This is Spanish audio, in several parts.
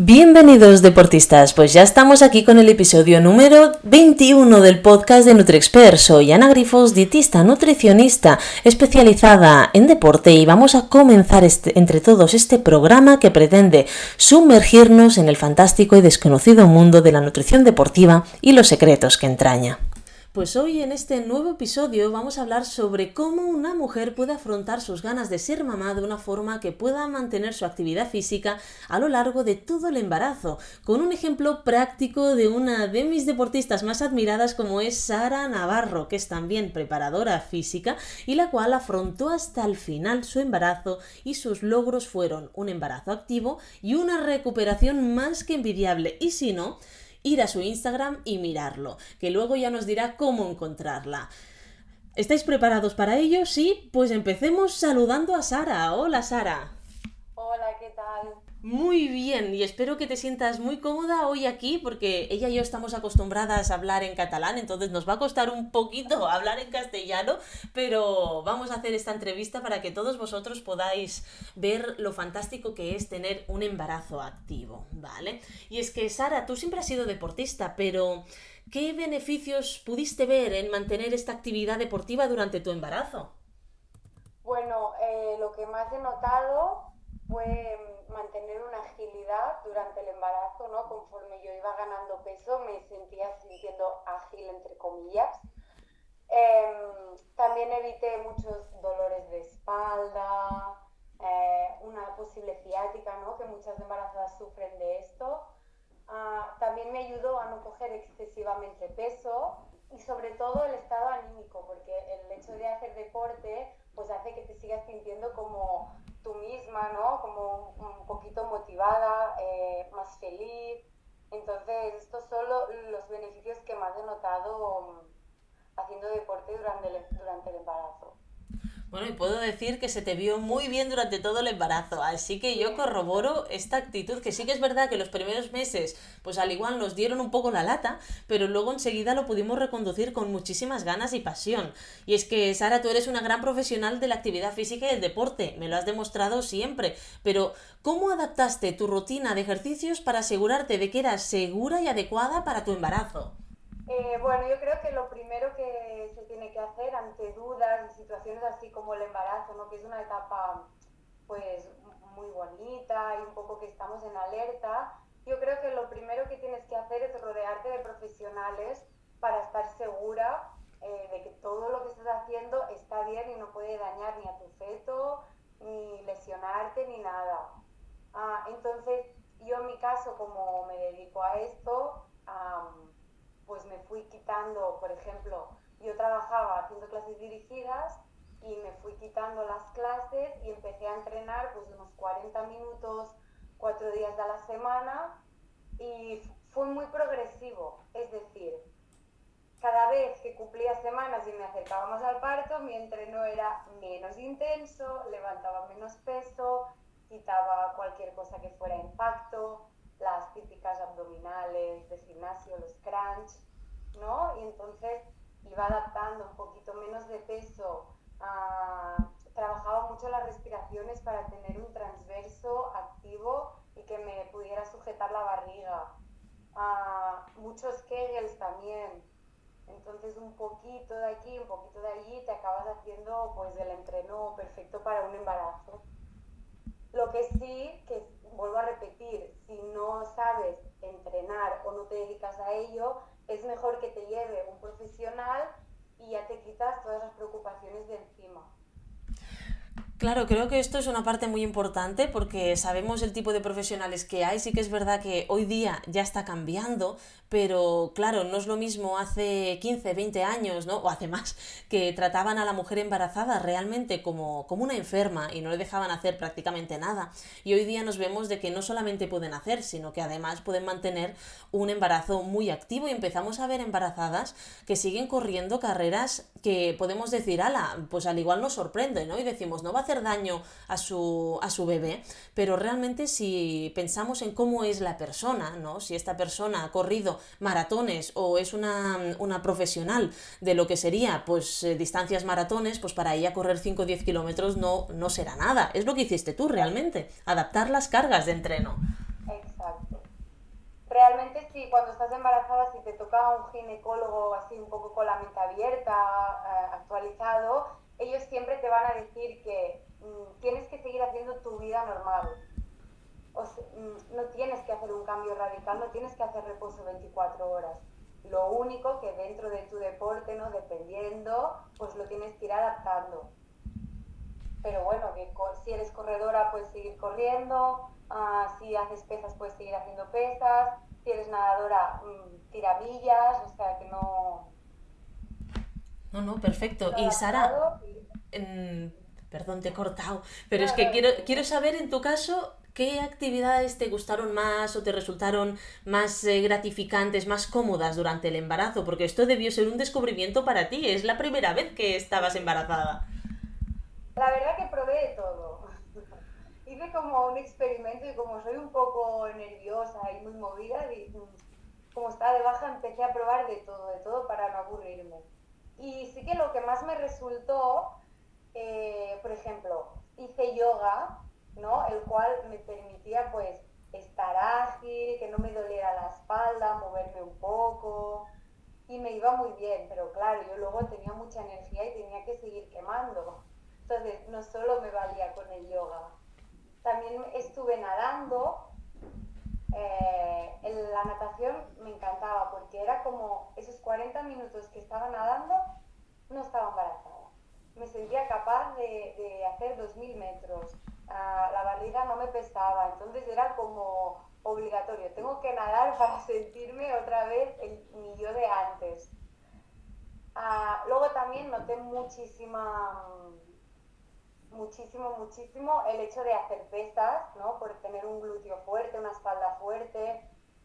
Bienvenidos deportistas, pues ya estamos aquí con el episodio número 21 del podcast de NutriExpert. Soy Ana Grifos, dietista nutricionista especializada en deporte y vamos a comenzar este, entre todos este programa que pretende sumergirnos en el fantástico y desconocido mundo de la nutrición deportiva y los secretos que entraña. Pues hoy en este nuevo episodio vamos a hablar sobre cómo una mujer puede afrontar sus ganas de ser mamá de una forma que pueda mantener su actividad física a lo largo de todo el embarazo, con un ejemplo práctico de una de mis deportistas más admiradas como es Sara Navarro, que es también preparadora física y la cual afrontó hasta el final su embarazo y sus logros fueron un embarazo activo y una recuperación más que envidiable. Y si no, ir a su Instagram y mirarlo, que luego ya nos dirá cómo encontrarla. ¿Estáis preparados para ello? Sí, pues empecemos saludando a Sara. Hola Sara. Hola, ¿qué tal? Muy bien, y espero que te sientas muy cómoda hoy aquí porque ella y yo estamos acostumbradas a hablar en catalán, entonces nos va a costar un poquito hablar en castellano, pero vamos a hacer esta entrevista para que todos vosotros podáis ver lo fantástico que es tener un embarazo activo, ¿vale? Y es que, Sara, tú siempre has sido deportista, pero ¿qué beneficios pudiste ver en mantener esta actividad deportiva durante tu embarazo? Bueno, eh, lo que más he notado fue mantener una agilidad durante el embarazo, ¿no? Conforme yo iba ganando peso, me sentía sintiendo ágil, entre comillas. Em, también evité muchos dolores de espalda, eh, una posible ciática, ¿no? Que muchas embarazadas sufren de esto. Ah, también me ayudó a no coger excesivamente peso y sobre todo el estado anímico, porque el hecho de hacer deporte pues hace que te sigas sintiendo como tú misma, ¿no? Como un, poquito motivada, eh, más feliz. Entonces, estos son los beneficios que más he notado mm, haciendo deporte durante durante el embarazo. Bueno, y puedo decir que se te vio muy bien durante todo el embarazo, así que yo corroboro esta actitud, que sí que es verdad que los primeros meses, pues al igual nos dieron un poco la lata, pero luego enseguida lo pudimos reconducir con muchísimas ganas y pasión. Y es que, Sara, tú eres una gran profesional de la actividad física y el deporte, me lo has demostrado siempre, pero ¿cómo adaptaste tu rutina de ejercicios para asegurarte de que eras segura y adecuada para tu embarazo? Eh, bueno, yo creo que lo primero que se tiene que hacer ante dudas y situaciones así como el embarazo, ¿no? que es una etapa pues muy bonita y un poco que estamos en alerta, yo creo que lo primero que tienes que hacer es rodearte de profesionales para estar segura eh, de que todo lo que estás haciendo está bien y no puede dañar ni a tu feto, ni lesionarte, ni nada. Ah, entonces, yo en mi caso, como me dedico a esto, pues me fui quitando, por ejemplo, yo trabajaba haciendo clases dirigidas y me fui quitando las clases y empecé a entrenar pues unos 40 minutos, cuatro días a la semana y fue muy progresivo, es decir, cada vez que cumplía semanas y me acercaba más al parto, mi entreno era menos intenso, levantaba menos peso, quitaba cualquier cosa que fuera impacto, las típicas abdominales de gimnasio, los crunch, ¿no? Y entonces iba adaptando un poquito menos de peso, ah, trabajaba mucho las respiraciones para tener un transverso activo y que me pudiera sujetar la barriga. Ah, muchos kegels también. Entonces un poquito de aquí, un poquito de allí, te acabas haciendo pues el entreno perfecto para un embarazo. Lo que sí, que vuelvo a repetir, si no sabes entrenar o no te dedicas a ello, es mejor que te lleve un profesional y ya te quitas todas las preocupaciones de encima. Claro, creo que esto es una parte muy importante porque sabemos el tipo de profesionales que hay. Sí que es verdad que hoy día ya está cambiando, pero claro, no es lo mismo hace 15, 20 años, ¿no? O hace más, que trataban a la mujer embarazada realmente como, como una enferma y no le dejaban hacer prácticamente nada. Y hoy día nos vemos de que no solamente pueden hacer, sino que además pueden mantener un embarazo muy activo y empezamos a ver embarazadas que siguen corriendo carreras que podemos decir, ala, pues al igual nos sorprende, ¿no? Y decimos, no va a hacer daño a su, a su bebé, pero realmente si pensamos en cómo es la persona, ¿no? Si esta persona ha corrido maratones o es una, una profesional de lo que sería pues eh, distancias maratones, pues para ella correr 5 o 10 kilómetros no, no será nada. Es lo que hiciste tú realmente, adaptar las cargas de entreno. Exacto. sí, cuando estás embarazada, si te toca un ginecólogo así un poco con la mente abierta, eh, actualizado, ellos siempre te van a decir que mm, tienes que seguir haciendo tu vida normal. Mm, no tienes que hacer un cambio radical, no tienes que hacer reposo 24 horas. Lo único que dentro de tu deporte, ¿no? Dependiendo, pues lo tienes que ir adaptando. Pero bueno, si eres corredora puedes seguir corriendo, ah, si haces pesas puedes seguir haciendo pesas, si eres nadadora mm, tiramillas, o sea que no... No, no, perfecto. Y Sara, perdón, te he cortado, pero es que quiero, quiero saber en tu caso ¿Qué actividades te gustaron más o te resultaron más eh, gratificantes, más cómodas durante el embarazo? Porque esto debió ser un descubrimiento para ti, es la primera vez que estabas embarazada. La verdad que probé de todo. Hice como un experimento y como soy un poco nerviosa y muy movida, y como estaba de baja empecé a probar de todo, de todo para no aburrirme. Y sí que lo que más me resultó, eh, por ejemplo, hice yoga ¿no? El cual me permitía pues estar ágil, que no me doliera la espalda, moverme un poco y me iba muy bien, pero claro, yo luego tenía mucha energía y tenía que seguir quemando. Entonces, no solo me valía con el yoga, también estuve nadando. Eh, en la natación me encantaba porque era como esos 40 minutos que estaba nadando, no estaba embarazada. Me sentía capaz de, de hacer 2.000 metros, la barriga no me pesaba, entonces era como obligatorio, tengo que nadar para sentirme otra vez el, mi yo de antes. Ah, luego también noté muchísima, muchísimo, muchísimo el hecho de hacer pesas, ¿no? Por tener un glúteo fuerte, una espalda fuerte,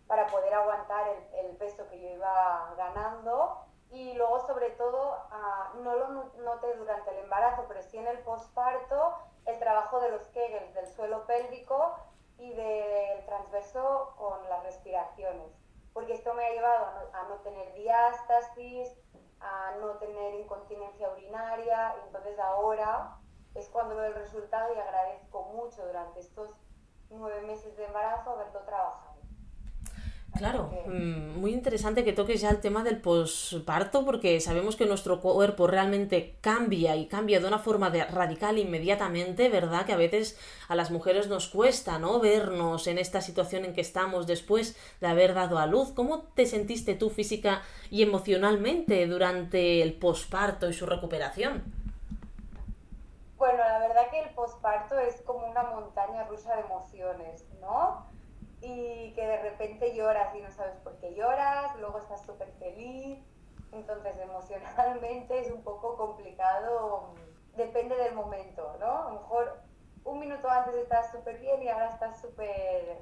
para poder aguantar el, el peso que yo iba ganando. Y luego, sobre todo, ah, no lo noté durante el embarazo, pero sí en el posparto, el trabajo de los Kegels, del suelo pélvico y del transverso con las respiraciones, porque esto me ha llevado a no, tener diástasis, a no tener incontinencia urinaria, entonces ahora es cuando veo el resultado y agradezco mucho durante estos nueve meses de embarazo haberlo trabajado. Claro, mm, muy interesante que toques ya el tema del posparto porque sabemos que nuestro cuerpo realmente cambia y cambia de una forma radical inmediatamente, ¿verdad? Que a veces a las mujeres nos cuesta, ¿no? Vernos en esta situación en que estamos después de haber dado a luz. ¿Cómo te sentiste tú física y emocionalmente durante el posparto y su recuperación? Bueno, la verdad que el posparto es como una montaña rusa de emociones, ¿no? y que de repente lloras y no sabes por qué lloras, luego estás súper feliz, entonces emocionalmente es un poco complicado, depende del momento, ¿no? A lo mejor un minuto antes estás súper bien y ahora estás súper...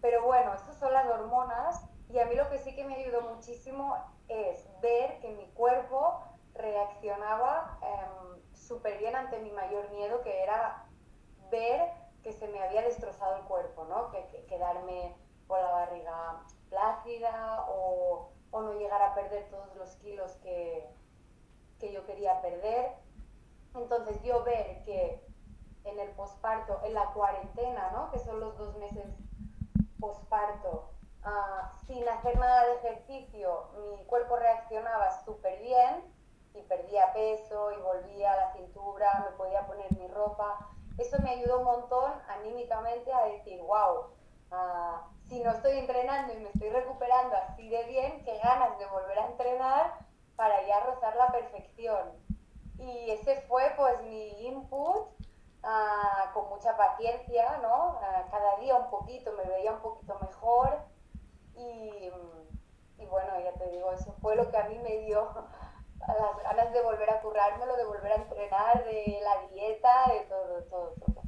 Pero bueno, estas son las hormonas y a mí lo que sí que me ayudó muchísimo es ver que mi cuerpo reaccionaba eh, súper bien ante mi mayor miedo, que era ver que se me había destrozado el cuerpo, ¿no? Que, quedarme con la barriga plácida o, o, no llegar a perder todos los kilos que, que yo quería perder. Entonces yo ver que en el posparto, en la cuarentena, ¿no? que son los dos meses posparto, uh, sin hacer nada de ejercicio, mi cuerpo reaccionaba súper bien y perdía peso y volvía a la cintura, me podía poner mi ropa eso me ayudó un montón anímicamente a decir, wow, ah, si no estoy entrenando y me estoy recuperando así de bien, qué ganas de volver a entrenar para ya rozar la perfección. Y ese fue pues mi input ah, con mucha paciencia, ¿no? Ah, cada día un poquito, me veía un poquito mejor y, y bueno, ya te digo, eso fue lo que a mí me dio las ganas de volver a currármelo, de volver a entrenar, de la dieta, de todo, todo, todo.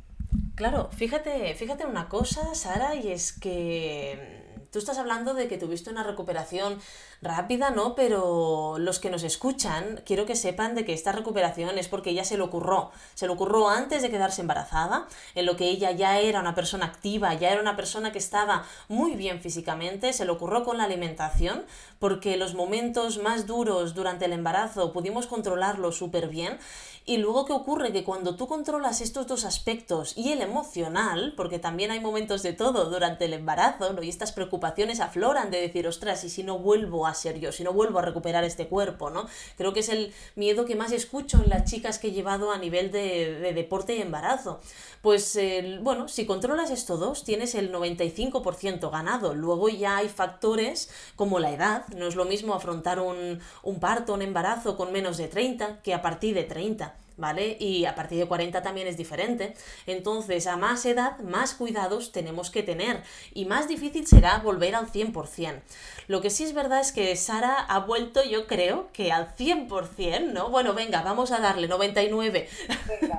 Claro, fíjate, fíjate una cosa, Sara, y es que tú estás hablando de que tuviste una recuperación rápida, ¿no? Pero los que nos escuchan, quiero que sepan de que esta recuperación es porque ella se lo ocurrió. Se lo ocurrió antes de quedarse embarazada, en lo que ella ya era una persona activa, ya era una persona que estaba muy bien físicamente, se lo ocurrió con la alimentación, porque los momentos más duros durante el embarazo pudimos controlarlo súper bien. Y luego, ¿qué ocurre? Que cuando tú controlas estos dos aspectos y el emocional, porque también hay momentos de todo durante el embarazo, ¿no? Y estas preocupaciones afloran de decir, ostras, ¿y si no vuelvo ser yo? Si no vuelvo a recuperar este cuerpo, ¿no? Creo que es el miedo que más escucho en las chicas que he llevado a nivel de, deporte y embarazo. Pues, bueno, si controlas estos dos, tienes el 95% ganado. Luego ya hay factores como la edad. No es lo mismo afrontar un, un parto, un embarazo con menos de 30 que a partir de 30. ¿Vale? Y a partir de 40 también es diferente. Entonces, a más edad, más cuidados tenemos que tener y más difícil será volver al 100%. Lo que sí es verdad es que Sara ha vuelto, yo creo, que al 100%, ¿no? Bueno, venga, vamos a darle 99.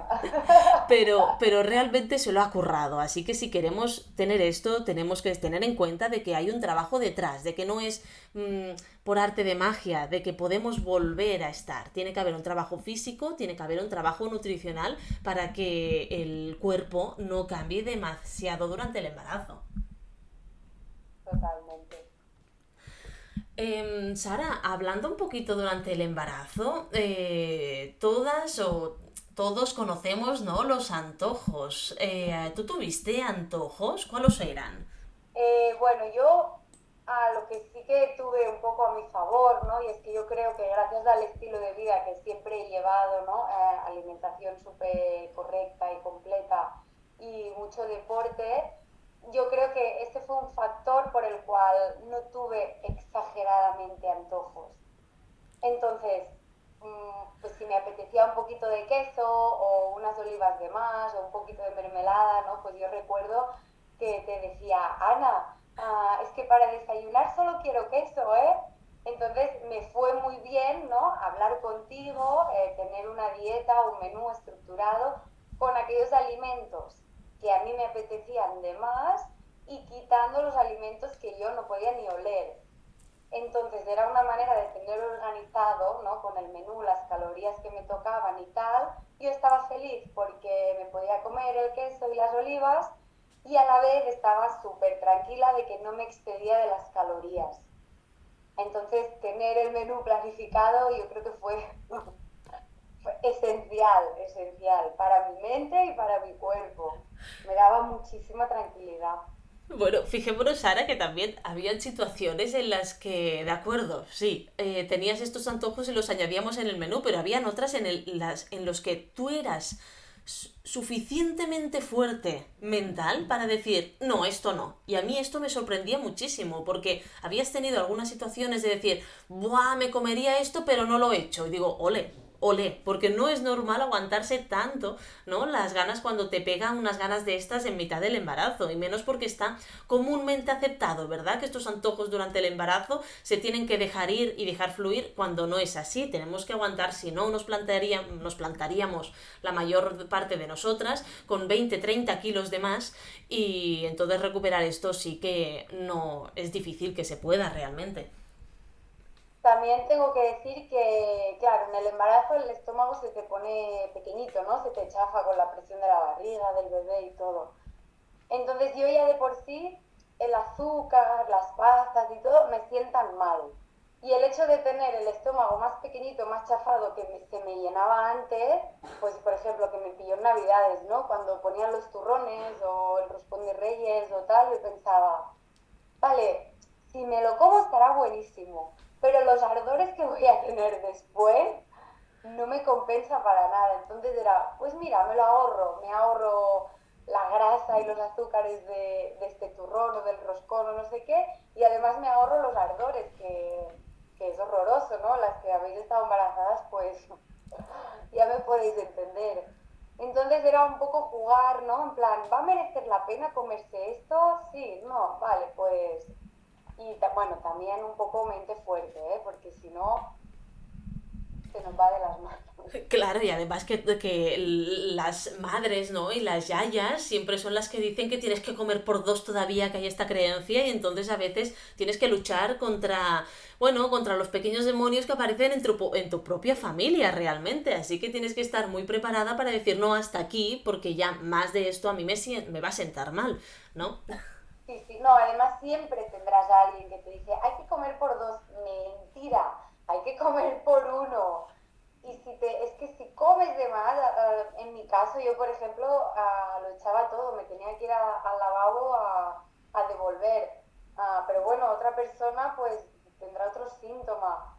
pero, pero realmente se lo ha currado. Así que si queremos tener esto, tenemos que tener en cuenta de que hay un trabajo detrás, de que no es mm, por arte de magia, de que podemos volver a estar. Tiene que haber un trabajo físico, tiene que haber un trabajo nutricional para que el cuerpo no cambie demasiado durante el embarazo. Totalmente. Em, Sara, hablando un poquito durante el embarazo, eh, todas o todos conocemos ¿no? los antojos. Eh, ¿Tú tuviste antojos? ¿Cuáles eran? Eh, bueno, yo lo que sí que tuve un poco a mi favor, ¿no? Y es que yo creo que gracias al estilo de vida que siempre he llevado, ¿no? alimentación súper correcta y completa y mucho deporte, yo creo que ese fue un factor por el cual no tuve exageradamente antojos. Entonces, mm, pues si me apetecía un poquito de queso o unas olivas de más o un poquito de mermelada, ¿no? Pues yo recuerdo que te decía, Ana, ah, es que para desayunar solo quiero queso, ¿eh? Entonces me fue muy bien, ¿no? Hablar contigo, eh, tener una dieta, un menú estructurado con aquellos alimentos que a mí me apetecían de más y quitando los alimentos que yo no podía ni oler. Entonces era una manera de tener organizado, ¿no? Con el menú, las calorías que me tocaban y tal. Yo estaba feliz porque me podía comer el queso y las olivas y a la vez estaba súper tranquila de que no me excedía de las calorías. Entonces tener el menú planificado yo creo que fue esencial, esencial para mi mente y para mi cuerpo. Me daba muchísima tranquilidad. Bueno, fijémonos, Sara, que también habían situaciones en las que, de acuerdo, sí, eh, tenías estos antojos y los añadíamos en el menú, pero habían otras en, el, las, en los que tú eras suficientemente fuerte mental para decir, no, esto no. Y a mí esto me sorprendía muchísimo, porque habías tenido algunas situaciones de decir, buah, me comería esto, pero no lo he hecho. Y digo, ole, olé, porque no es normal aguantarse tanto, ¿no? Las ganas cuando te pegan unas ganas de estas en mitad del embarazo, y menos porque está comúnmente aceptado, ¿verdad? Que estos antojos durante el embarazo se tienen que dejar ir y dejar fluir cuando no es así, tenemos que aguantar, si no nos, nos plantaríamos la mayor parte de nosotras con 20, 30 kilos de más, y entonces recuperar esto sí que no es difícil que se pueda realmente. También tengo que decir que, claro, en el embarazo el estómago se te pone pequeñito, ¿no? Se te chafa con la presión de la barriga, del bebé y todo. Entonces yo ya de por sí el azúcar, las pastas y todo me sientan mal. Y el hecho de tener el estómago más pequeñito, más chafado que se me llenaba antes, pues por ejemplo que me pilló en Navidades, ¿no? Cuando ponían los turrones o el roscón de reyes o tal, yo pensaba, vale, si me lo como estará buenísimo pero los ardores que voy a tener después no me compensa para nada. Entonces era, pues mira, me lo ahorro, me ahorro la grasa y los azúcares de, este turrón o del roscón o no sé qué, y además me ahorro los ardores, que, que es horroroso, ¿no? Las que habéis estado embarazadas, pues ya me podéis entender. Entonces era un poco jugar, ¿no? En plan, ¿va a merecer la pena comerse esto? Sí, no, vale, pues y bueno, también un poco mente fuerte, ¿eh? porque si no, se nos va de las manos. Claro, y además que, que las madres, ¿no? Y las yayas siempre son las que dicen que tienes que comer por dos todavía, que hay esta creencia, y entonces a veces tienes que luchar contra, bueno, contra los pequeños demonios que aparecen en tu, en tu propia familia realmente. Así que tienes que estar muy preparada para decir no hasta aquí, porque ya más de esto a mí me, me va a sentar mal, ¿no? Sí, sí, no, además siempre tendrás a alguien que te dice, hay que comer por dos, mentira, hay que comer por uno. Y si te, es que si comes de más, en mi caso, yo, por ejemplo, lo echaba todo, me tenía que ir al lavabo a, devolver. Ah, pero bueno, otra persona pues tendrá otros síntomas.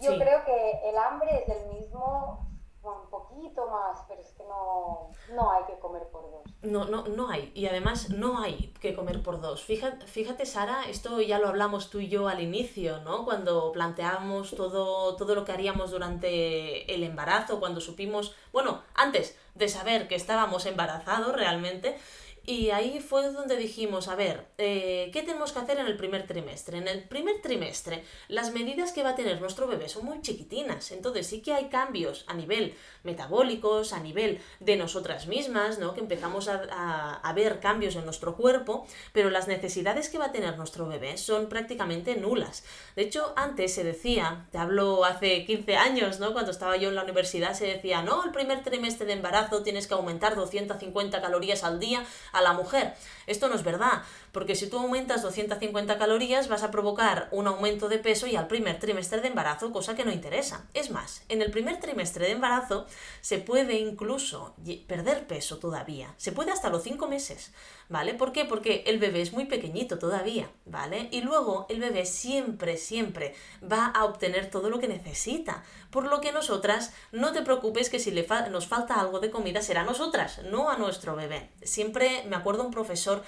Yo creo que el hambre es el mismo un poquito más, pero es que no, no hay que comer por dos. No, no, no hay. Y además no hay que comer por dos. Fíjate, fíjate, Sara, esto ya lo hablamos tú y yo al inicio, ¿no? Cuando planteábamos todo, todo lo que haríamos durante el embarazo, cuando supimos, bueno, antes de saber que estábamos embarazados realmente, y ahí fue donde dijimos, a ver, eh, ¿qué tenemos que hacer en el primer trimestre? En el primer trimestre, las medidas que va a tener nuestro bebé son muy chiquitinas, entonces sí que hay cambios a nivel metabólicos, a nivel de nosotras mismas, ¿no? Que empezamos a, a ver cambios en nuestro cuerpo, pero las necesidades que va a tener nuestro bebé son prácticamente nulas. De hecho, antes se decía, te hablo hace 15 años, ¿no? Cuando estaba yo en la universidad, se decía, no, el primer trimestre de embarazo tienes que aumentar 250 calorías al día a la mujer. Esto no es verdad, porque si tú aumentas 250 calorías vas a provocar un aumento de peso y al primer trimestre de embarazo, cosa que no interesa. Es más, en el primer trimestre de embarazo se puede incluso perder peso todavía, se puede hasta los 5 meses, ¿vale? ¿Por qué? Porque el bebé es muy pequeñito todavía, ¿vale? Y luego el bebé siempre, siempre va a obtener todo lo que necesita, por lo que nosotras, no te preocupes que si le nos falta algo de comida será a nosotras, no a nuestro bebé. Siempre me acuerdo un profesor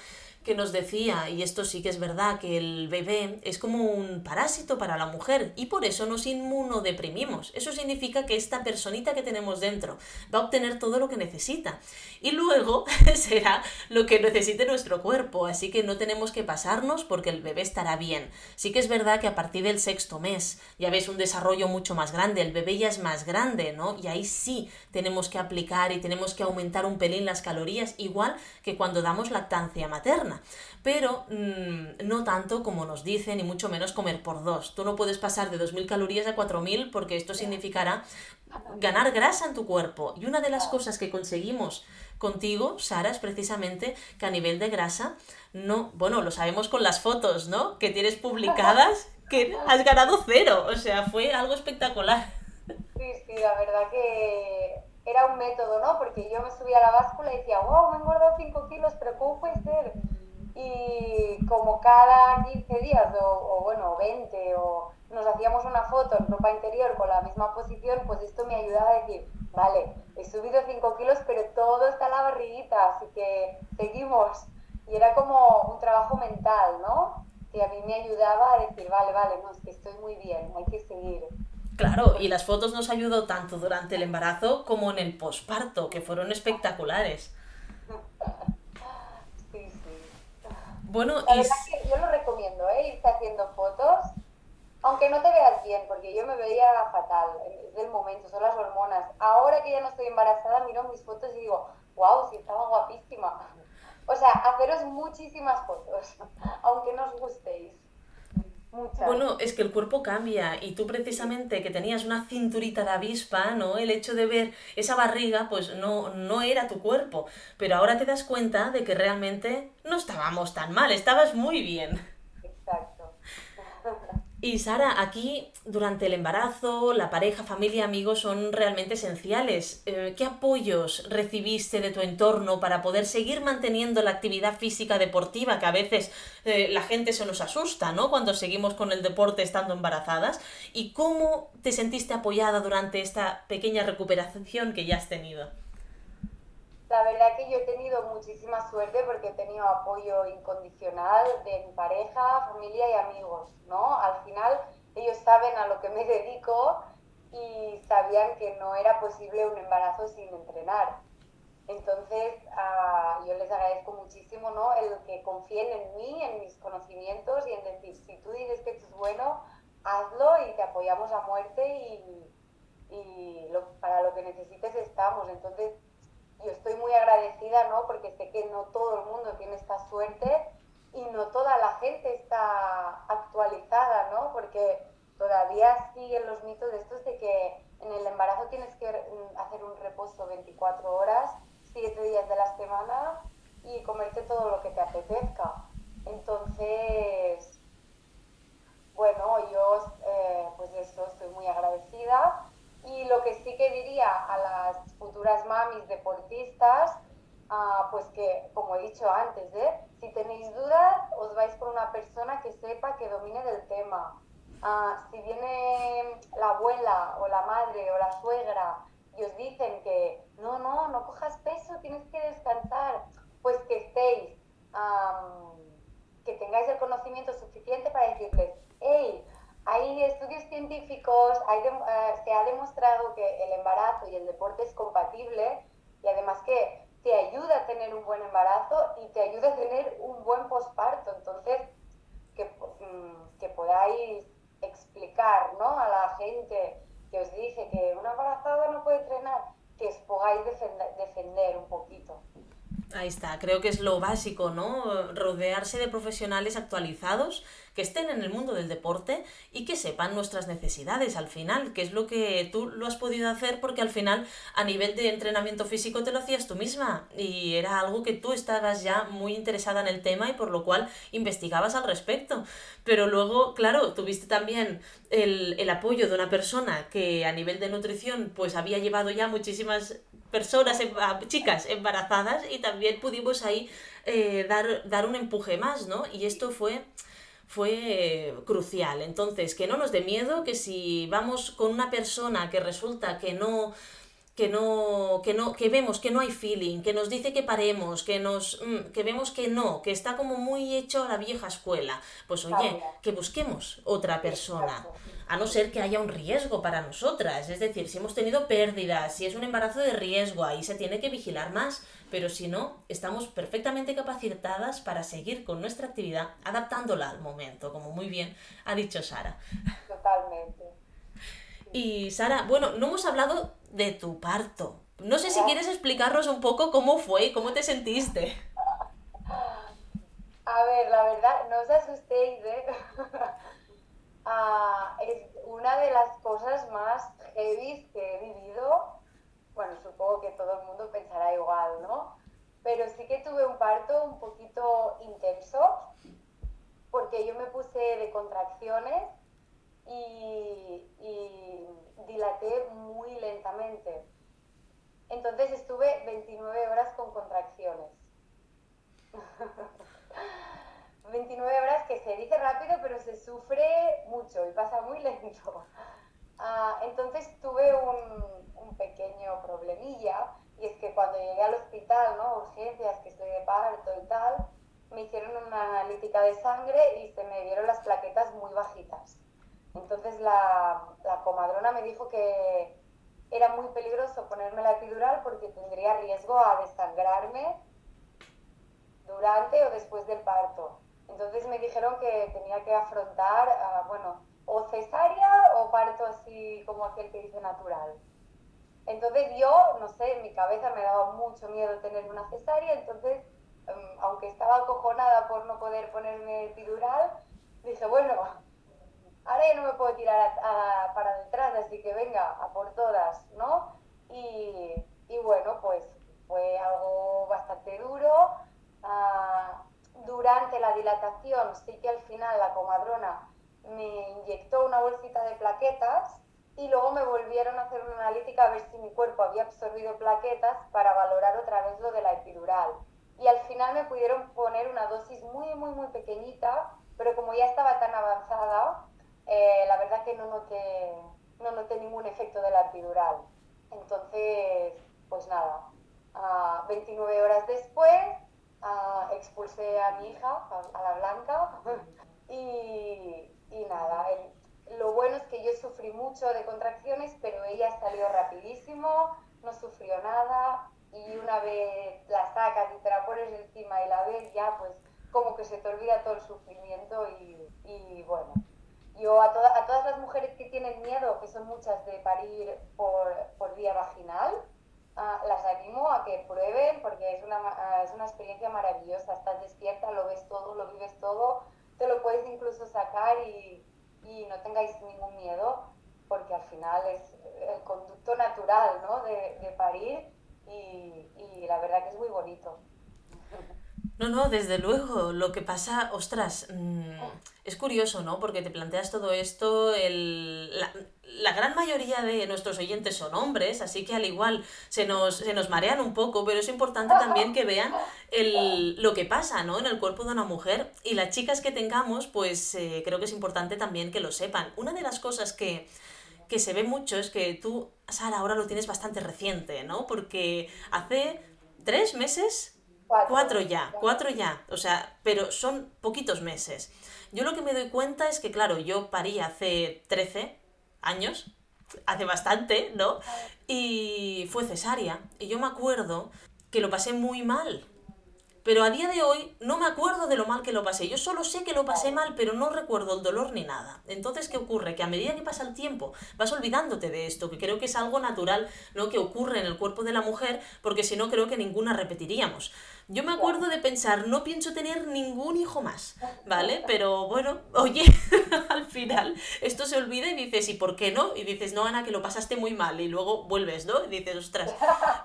que nos decía, y esto sí que es verdad, que el bebé es como un parásito para la mujer y por eso nos inmunodeprimimos. Eso significa que esta personita que tenemos dentro va a obtener todo lo que necesita y luego será lo que necesite nuestro cuerpo, así que no tenemos que pasarnos porque el bebé estará bien. Sí que es verdad que a partir del sexto mes ya ves un desarrollo mucho más grande, el bebé ya es más grande, ¿no? Y ahí sí tenemos que aplicar y tenemos que aumentar un pelín las calorías, igual que cuando damos lactancia materna pero mm, no tanto como nos dicen, ni mucho menos comer por dos. Tú no puedes pasar de 2.000 calorías a 4.000 porque esto significará ganar grasa en tu cuerpo. Y una de las cosas que conseguimos contigo, Sara, es precisamente que a nivel de grasa, no, bueno, lo sabemos con las fotos, ¿no? Que tienes publicadas, que has ganado cero. O sea, fue algo espectacular. Sí, sí, la verdad que era un método, ¿no? Porque yo me subía a la báscula y decía, wow, me he engordado 5 kilos, pero ¿cómo puede ser? Y como cada 15 días o, bueno, 20 o nos hacíamos una foto en ropa interior con la misma posición, pues esto me ayudaba a decir, vale, he subido 5 kilos, pero todo está en la barriguita, así que seguimos. Y era como un trabajo mental, ¿no? Que a mí me ayudaba a decir, vale, vale, no, es que estoy muy bien, hay que seguir. Claro, y las fotos nos ayudó tanto durante el embarazo como en el posparto, que fueron espectaculares. Bueno, la verdad que yo lo recomiendo, ¿eh? irte haciendo fotos, aunque no te veas bien, porque yo me veía fatal, es del momento, son las hormonas. Ahora que ya no estoy embarazada, miro mis fotos y digo, wow, sí estaba guapísima. O sea, haceros muchísimas fotos, aunque no os gustéis. Bueno, es que el cuerpo cambia y tú precisamente que tenías una cinturita de avispa, ¿no? El hecho de ver esa barriga, pues no, no era tu cuerpo. Pero ahora te das cuenta de que realmente no estábamos tan mal, estabas muy bien. Y Sara, aquí durante el embarazo, la pareja, familia, amigos son realmente esenciales. Eh, ¿Qué apoyos recibiste de tu entorno para poder seguir manteniendo la actividad física deportiva que a veces eh, la gente se nos asusta, ¿no? Cuando seguimos con el deporte estando embarazadas. ¿Y cómo te sentiste apoyada durante esta pequeña recuperación que ya has tenido? La verdad que yo he tenido muchísima suerte porque he tenido apoyo incondicional de mi pareja, familia y amigos, ¿no? Al final ellos saben a lo que me dedico y sabían que no era posible un embarazo sin entrenar. Entonces, ah, yo les agradezco muchísimo ¿no? el que confíen en mí, en mis conocimientos y en decir, si tú dices que esto es bueno, hazlo y te apoyamos a muerte y, y para lo que necesites estamos. Entonces, yo estoy muy agradecida, ¿no? Porque sé que no todo el mundo tiene esta suerte y no toda la gente está actualizada, ¿no? Porque todavía siguen los mitos de estos de que en el embarazo tienes que mm, hacer un reposo 24 horas, 7 días de la semana y comerte todo lo que te apetezca. Entonces, bueno, yo eh, pues eso, estoy muy agradecida y lo que sí que diría a las futuras mamis deportistas, uh, pues que, como he dicho antes, ¿eh? si tenéis dudas, os vais por una persona que sepa, que domine del tema. Uh, si viene la abuela o la madre o la suegra y os dicen que no, no, no cojas peso, tienes que descansar, pues que estéis, um, que tengáis el conocimiento suficiente científicos, eh, se ha demostrado que el embarazo y el deporte es compatible y además que te ayuda a tener un buen embarazo y te ayuda a tener un buen posparto. Entonces, que, mm, que podáis explicar ¿no? a la gente que os dice que una embarazada no puede entrenar, que os podáis defender un poquito. Ahí está, creo que es lo básico, ¿no? Rodearse de profesionales actualizados que estén en el mundo del deporte y que sepan nuestras necesidades al final, que es lo que tú lo has podido hacer porque al final a nivel de entrenamiento físico te lo hacías tú misma y era algo que tú estabas ya muy interesada en el tema y por lo cual investigabas al respecto. Pero luego, claro, tuviste también el, el apoyo de una persona que a nivel de nutrición pues había llevado ya muchísimas personas, chicas embarazadas y también pudimos ahí eh, dar, dar un empuje más, ¿no? Y esto fue fue crucial. Entonces, que no nos dé miedo, que si vamos con una persona que resulta que no que no, que no, que vemos que no hay feeling, que nos dice que paremos, que nos, mm, que vemos que no, que está como muy hecho a la vieja escuela, pues oye, que busquemos otra persona, a no ser que haya un riesgo para nosotras, es decir, si hemos tenido pérdidas, si es un embarazo de riesgo, ahí se tiene que vigilar más, pero si no, estamos perfectamente capacitadas para seguir con nuestra actividad, adaptándola al momento, como muy bien ha dicho Sara. Totalmente. Y Sara, bueno, no hemos hablado de tu parto. No sé si quieres explicarnos un poco cómo fue y cómo te sentiste. A ver, la verdad, no os asustéis, ¿eh? Ah, es una de las cosas más heavy que he vivido. Bueno, supongo que todo el mundo pensará igual, ¿no? Pero sí que tuve un parto un poquito intenso, porque yo me puse de contracciones y, dilaté muy lentamente. Entonces estuve 29 horas con contracciones. 29 horas que se dice rápido, pero se sufre mucho y pasa muy lento. Ah, entonces tuve un, pequeño problemilla y es que cuando llegué al hospital, ¿no? urgencias, que estoy de parto y tal, me hicieron una analítica de sangre y se me dieron las plaquetas muy bajitas. Entonces la, comadrona me dijo que era muy peligroso ponerme la epidural porque tendría riesgo a desangrarme durante o después del parto. Entonces me dijeron que tenía que afrontar, ah, bueno, o cesárea o parto así como aquel que dice natural. Entonces yo, no sé, en mi cabeza me daba mucho miedo tener una cesárea, entonces, em, aunque estaba acojonada por no poder ponerme epidural, dije, bueno, ahora ya no me puedo tirar para detrás, así que venga, a por todas, ¿no? Y, bueno, pues fue algo bastante duro. Ah, durante la dilatación, sí que al final la comadrona me inyectó una bolsita de plaquetas y luego me volvieron a hacer una analítica a ver si mi cuerpo había absorbido plaquetas para valorar otra vez lo de la epidural. Y al final me pudieron poner una dosis muy, muy, muy pequeñita, pero como ya estaba tan avanzada, eh, la verdad que no noté, no noté ningún efecto de la epidural. Entonces, pues nada, 29 horas después expulsé a mi hija, a, la Blanca, y, y nada, lo bueno es que yo sufrí mucho de contracciones, pero ella salió rapidísimo, no sufrió nada, y una vez la sacas y te la pones encima y la ves, ya pues como que se te olvida todo el sufrimiento y, bueno, yo a, a, todas las mujeres que tienen miedo, que son muchas de parir por, por vía vaginal, ah, las animo a que prueben porque es una, es una experiencia maravillosa. Estás despierta, lo ves todo, lo vives todo, te lo puedes incluso sacar y, y no tengáis ningún miedo porque al final es el conducto natural ¿no? de, de parir y, la verdad que es muy bonito. No, no, desde luego. Lo que pasa, ostras, mm, es curioso, ¿no? Porque te planteas todo esto, el, la, gran mayoría de nuestros oyentes son hombres, así que al igual se nos, se nos marean un poco, pero es importante también que vean el, lo que pasa, ¿no? En el cuerpo de una mujer. Y las chicas que tengamos, pues eh, creo que es importante también que lo sepan. Una de las cosas que, que se ve mucho es que tú, Sara, ahora lo tienes bastante reciente, ¿no? Porque hace tres meses Cuatro. ya, cuatro ya, o sea, pero son poquitos meses. Yo lo que me doy cuenta es que, claro, yo parí hace 13 años, hace bastante, ¿no? Y fue cesárea. Y yo me acuerdo que lo pasé muy mal. Pero a día de hoy no me acuerdo de lo mal que lo pasé. Yo solo sé que lo pasé mal, pero no recuerdo el dolor ni nada. Entonces, ¿qué ocurre? Que a medida que pasa el tiempo, vas olvidándote de esto, que creo que es algo natural, ¿no? Que ocurre en el cuerpo de la mujer, porque si no, creo que ninguna repetiríamos. Yo me acuerdo de pensar, no pienso tener ningún hijo más, ¿vale? Pero bueno, oye, al final esto se olvida y dices, ¿y por qué no? Y dices, no, Ana, que lo pasaste muy mal y luego vuelves, ¿no? Y dices, ostras.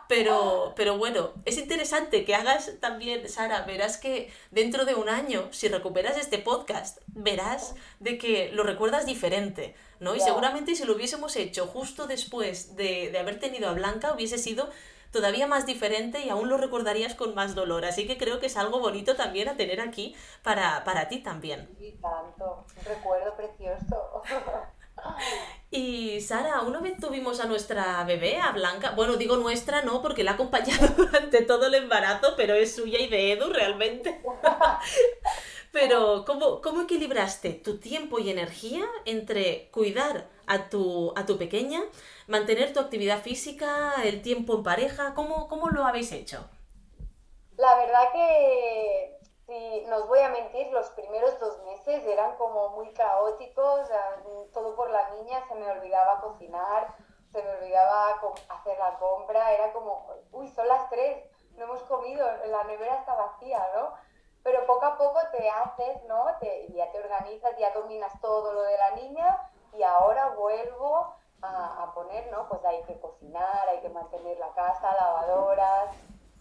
Pero, pero bueno, es interesante que hagas también, Sara, verás que dentro de un año, si recuperas este podcast, verás de que lo recuerdas diferente, ¿no? Y seguramente si lo hubiésemos hecho justo después de, de haber tenido a Blanca, hubiese sido todavía más diferente y aún lo recordarías con más dolor. Así que creo que es algo bonito también a tener aquí para, para ti también. Y tanto, un recuerdo precioso. Y Sara, una vez tuvimos a nuestra bebé, a Blanca, bueno, digo nuestra no, porque la ha acompañado durante todo el embarazo, pero es suya y de Edu realmente. Pero, ¿cómo, ¿cómo equilibraste tu tiempo y energía entre cuidar a tu, a tu pequeña, mantener tu actividad física, el tiempo en pareja? ¿Cómo, cómo lo habéis hecho? La verdad que, si nos voy a mentir, los primeros dos meses eran como muy caóticos, todo por la niña, se me olvidaba cocinar, se me olvidaba hacer la compra, era como, uy, son las tres, no hemos comido, la nevera está vacía, ¿no? Pero poco a poco te haces, ¿no? Te, ya te organizas, ya dominas todo lo de la niña y ahora vuelvo a, poner, ¿no? Pues hay que cocinar, hay que mantener la casa, lavadoras.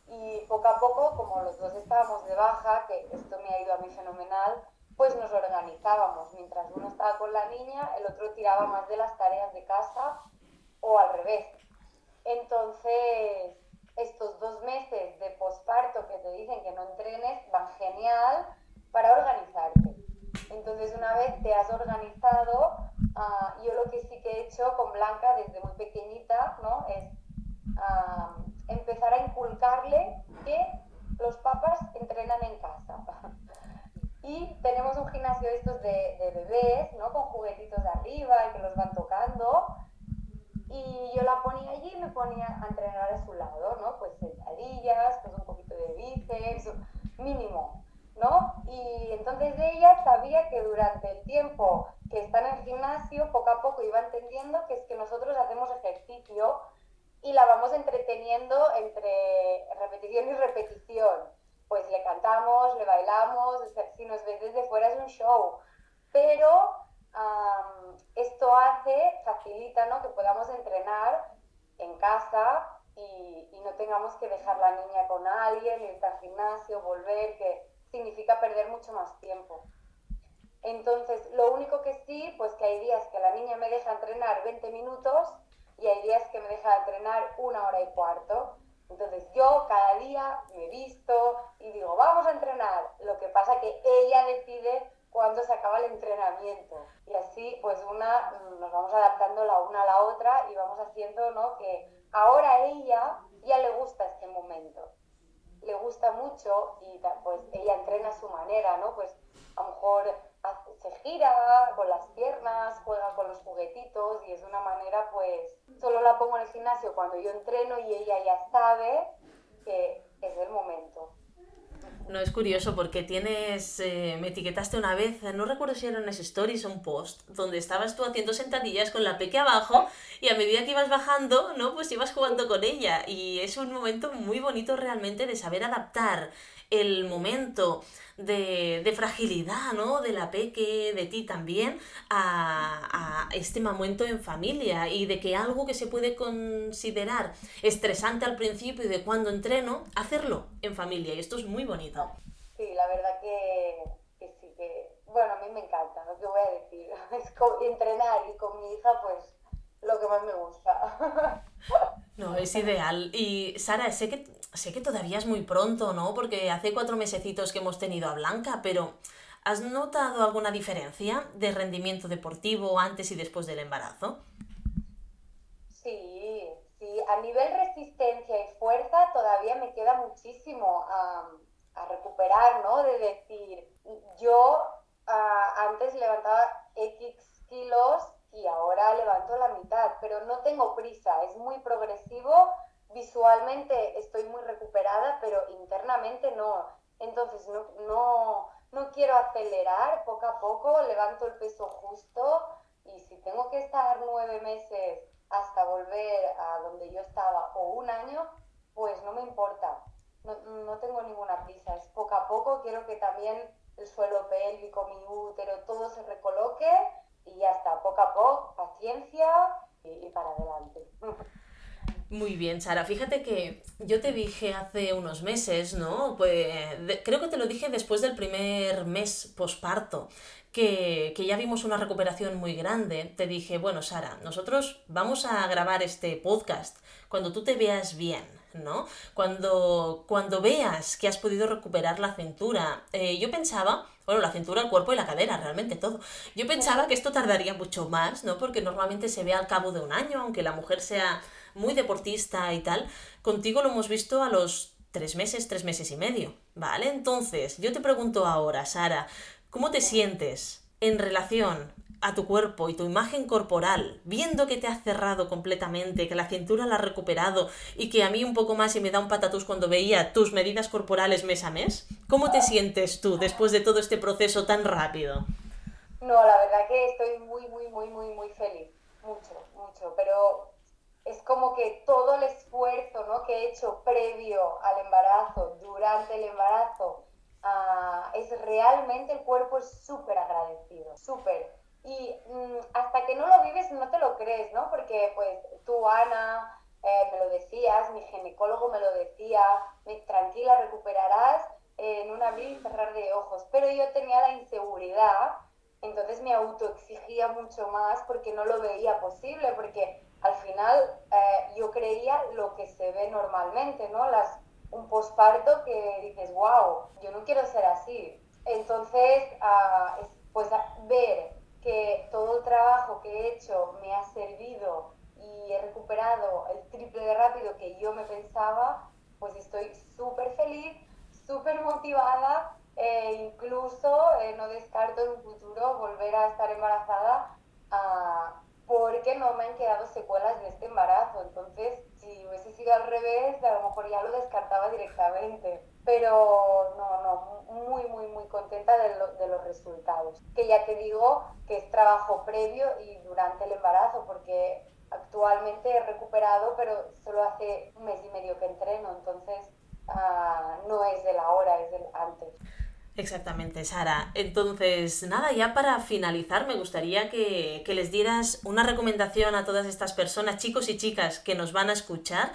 Y poco a poco, como los dos estábamos de baja, que esto me ha ido a mí fenomenal, pues nos organizábamos. Mientras uno estaba con la niña, el otro tiraba más de las tareas de casa o al revés. Entonces, estos dos meses de posparto que te dicen que no entrenes van genial para organizarte. Entonces, una vez te has organizado, ah, yo lo que sí que he hecho con Blanca desde muy pequeñita, ¿no? Es ah, empezar a inculcarle que los papás entrenan en casa. y tenemos un gimnasio estos de, de bebés, ¿no? Con juguetitos de arriba y que los van tocando y yo la ponía allí y me ponía a entrenar a su lado, ¿no? Pues sentadillas, pues un poquito de bíceps, mínimo, Y entonces ella sabía que durante el tiempo que está en el gimnasio, poco a poco iba entendiendo que es que nosotros hacemos ejercicio y la vamos entreteniendo entre repetición y repetición. Pues le cantamos, le bailamos, si nos ves desde fuera es un show, pero esto hace, facilita ¿no? que podamos entrenar en casa y, no tengamos que dejar la niña con alguien, ir al gimnasio, volver, que significa perder mucho más tiempo. Entonces, lo único que sí, pues que hay días que la niña me deja entrenar 20 minutos y hay días que me deja entrenar una hora y cuarto. Entonces yo cada día me visto y digo, vamos a entrenar. Lo que pasa que ella decide cuando se acaba el entrenamiento. Y así, pues una, nos vamos adaptando la una a la otra y vamos haciendo, ¿no? Que ahora a ella ya le gusta este momento. Le gusta mucho y pues ella entrena a su manera, ¿no? Pues a lo mejor se gira con las piernas, juega con los juguetitos y es una manera, pues, solo la pongo en el gimnasio cuando yo entreno y ella ya sabe que es el momento. No, es curioso porque tienes, eh, me etiquetaste una vez, no recuerdo si eran stories o un post, donde estabas tú haciendo sentadillas con la peque abajo y a medida que ibas bajando, ¿no? Pues ibas jugando con ella y es un momento muy bonito realmente de saber adaptar el momento de, fragilidad, ¿no? De la peque, de ti también, a, a, este momento en familia y de que algo que se puede considerar estresante al principio y de cuando entreno, hacerlo en familia. Y esto es muy bonito. sí, la verdad que, sí, que, bueno, a mí me encanta, lo que voy a decir, es como, entrenar y con mi hija, pues, lo que más me gusta. No, es ideal. Y Sara, sé que, sé que todavía es muy pronto, ¿no? Porque hace cuatro mesecitos que hemos tenido a Blanca, pero ¿has notado alguna diferencia de rendimiento deportivo antes y después del embarazo? Sí, sí. A nivel resistencia y fuerza todavía me queda muchísimo a, recuperar, ¿no? De decir, yo ah, antes levantaba X kilos y ahora levanto la mitad, pero no tengo prisa, es muy progresivo, visualmente estoy muy recuperada, pero internamente no. Entonces no, no, no quiero acelerar, poco a poco levanto el peso justo y si tengo que estar nueve meses hasta volver a donde yo estaba o un año, pues no me importa, no, no tengo ninguna prisa, es poco a poco, quiero que también el suelo pélvico, mi útero, todo se recoloque y ya está, poco a poco, paciencia y, para adelante. Muy bien, Sara. Fíjate que yo te dije hace unos meses, ¿no? Pues creo que te lo dije después del primer mes posparto, que, que, ya vimos una recuperación muy grande. Te dije, bueno, Sara, nosotros vamos a grabar este podcast cuando tú te veas bien, ¿no? Cuando, cuando veas que has podido recuperar la cintura. Eh, yo pensaba, bueno, la cintura, el cuerpo y la cadera, realmente todo. Yo pensaba que esto tardaría mucho más, ¿no? Porque normalmente se ve al cabo de un año, aunque la mujer sea muy deportista y tal. Contigo lo hemos visto a los tres meses, tres meses y medio, ¿vale? Entonces, yo te pregunto ahora, Sara, ¿cómo te sientes en relación a tu cuerpo y tu imagen corporal, viendo que te has cerrado completamente, que la cintura la has recuperado y que a mí un poco más y me da un patatús cuando veía tus medidas corporales mes a mes, ¿cómo te sientes tú después de todo este proceso tan rápido? No, la verdad que estoy muy, muy, muy, muy, muy feliz. Mucho, mucho. Pero es como que todo el esfuerzo ¿no? que he hecho previo al embarazo, durante el embarazo, ah, es realmente el cuerpo es súper agradecido, súper y mm, hasta que no lo vives no te lo crees, ¿no? Porque pues tú, Ana, eh, me lo decías, mi ginecólogo me lo decía, tranquila, recuperarás en un abrir y cerrar de ojos. Pero yo tenía la inseguridad, entonces me autoexigía mucho más porque no lo veía posible, porque al final eh, yo creía lo que se ve normalmente, ¿no? Las, un posparto que dices, wow, yo no quiero ser así. Entonces, uh, pues ver que todo el trabajo que he hecho me ha servido y he recuperado el triple de rápido que yo me pensaba, pues estoy súper feliz, súper motivada e incluso eh, no descarto en un futuro volver a estar embarazada ah, porque no me han quedado secuelas de este embarazo. Entonces, si hubiese sido al revés, a lo mejor ya lo descartaba directamente. Pero no, no, muy, muy, muy contenta de, de los resultados. Que ya te digo que es trabajo previo y durante el embarazo, porque actualmente he recuperado, pero solo hace un mes y medio que entreno, entonces ah, no es de la hora, es del antes. Exactamente, Sara. Entonces, nada, ya para finalizar, me gustaría que, les dieras una recomendación a todas estas personas, chicos y chicas que nos van a escuchar.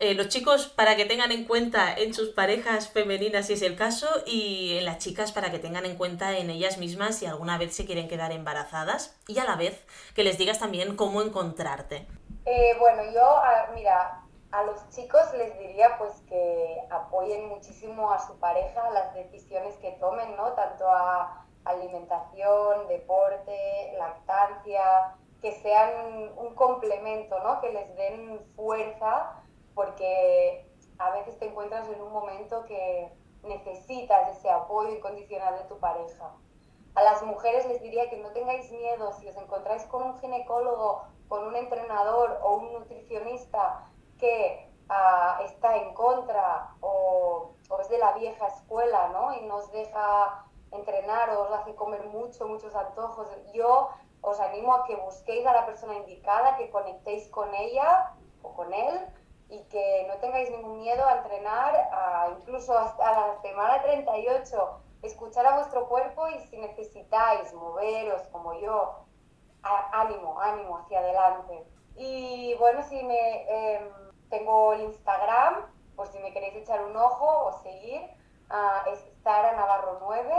Eh, los chicos para que tengan en cuenta en sus parejas femeninas si es el caso y en las chicas para que tengan en cuenta en ellas mismas si alguna vez se quieren quedar embarazadas y a la vez que les digas también cómo encontrarte. Eh, bueno, yo, ah, mira, a los chicos les diría pues que apoyen muchísimo a su pareja las decisiones que tomen, ¿no? Tanto a alimentación, deporte, lactancia, que sean un complemento, ¿no? Que les den fuerza porque a veces te encuentras en un momento que necesitas ese apoyo incondicional de tu pareja. A las mujeres les diría que no tengáis miedo si os encontráis con un ginecólogo, con un entrenador o un nutricionista que ah, está en contra o, es de la vieja escuela, ¿no? Y nos deja entrenar o os hace comer mucho, muchos antojos. Yo os animo a que busquéis a la persona indicada, que conectéis con ella o con él y que no tengáis ningún miedo a entrenar, incluso hasta la semana 38, escuchar a vuestro cuerpo y si necesitáis moveros como yo, ánimo, ánimo hacia adelante. Y bueno, si me... Em, tengo el Instagram, por si me queréis echar un ojo o seguir. Uh, es Sara Navarro 9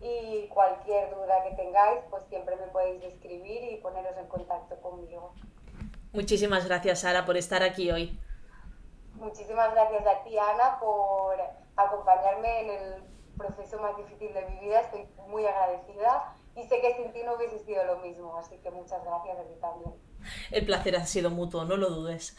y cualquier duda que tengáis, pues siempre me podéis escribir y poneros en contacto conmigo. Muchísimas gracias, Sara, por estar aquí hoy. Muchísimas gracias a ti, Ana, por acompañarme en el proceso más difícil de mi vida. Estoy muy agradecida y sé que sin ti no hubiese sido lo mismo, así que muchas gracias a ti también. El placer ha sido mutuo, no lo dudes.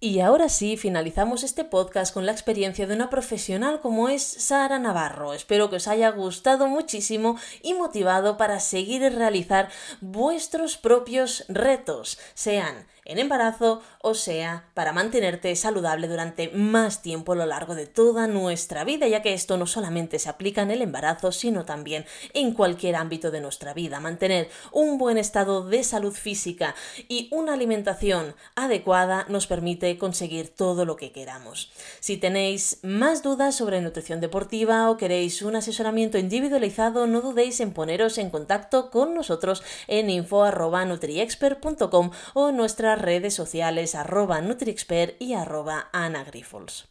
Y ahora sí, finalizamos este podcast con la experiencia de una profesional como es Sara Navarro. Espero que os haya gustado muchísimo y motivado para seguir y realizar vuestros propios retos, sean en embarazo o sea para mantenerte saludable durante más tiempo a lo largo de toda nuestra vida, ya que esto no solamente se aplica en el embarazo, sino también en cualquier ámbito de nuestra vida. Mantener un buen estado de salud física y una alimentación adecuada nos permite conseguir todo lo que queramos. Si tenéis más dudas sobre nutrición deportiva o queréis un asesoramiento individualizado, no dudéis en poneros en contacto con nosotros en info.nutriexpert.com o nuestra redes sociales arroba NutriExpert y arroba Ana Grifols.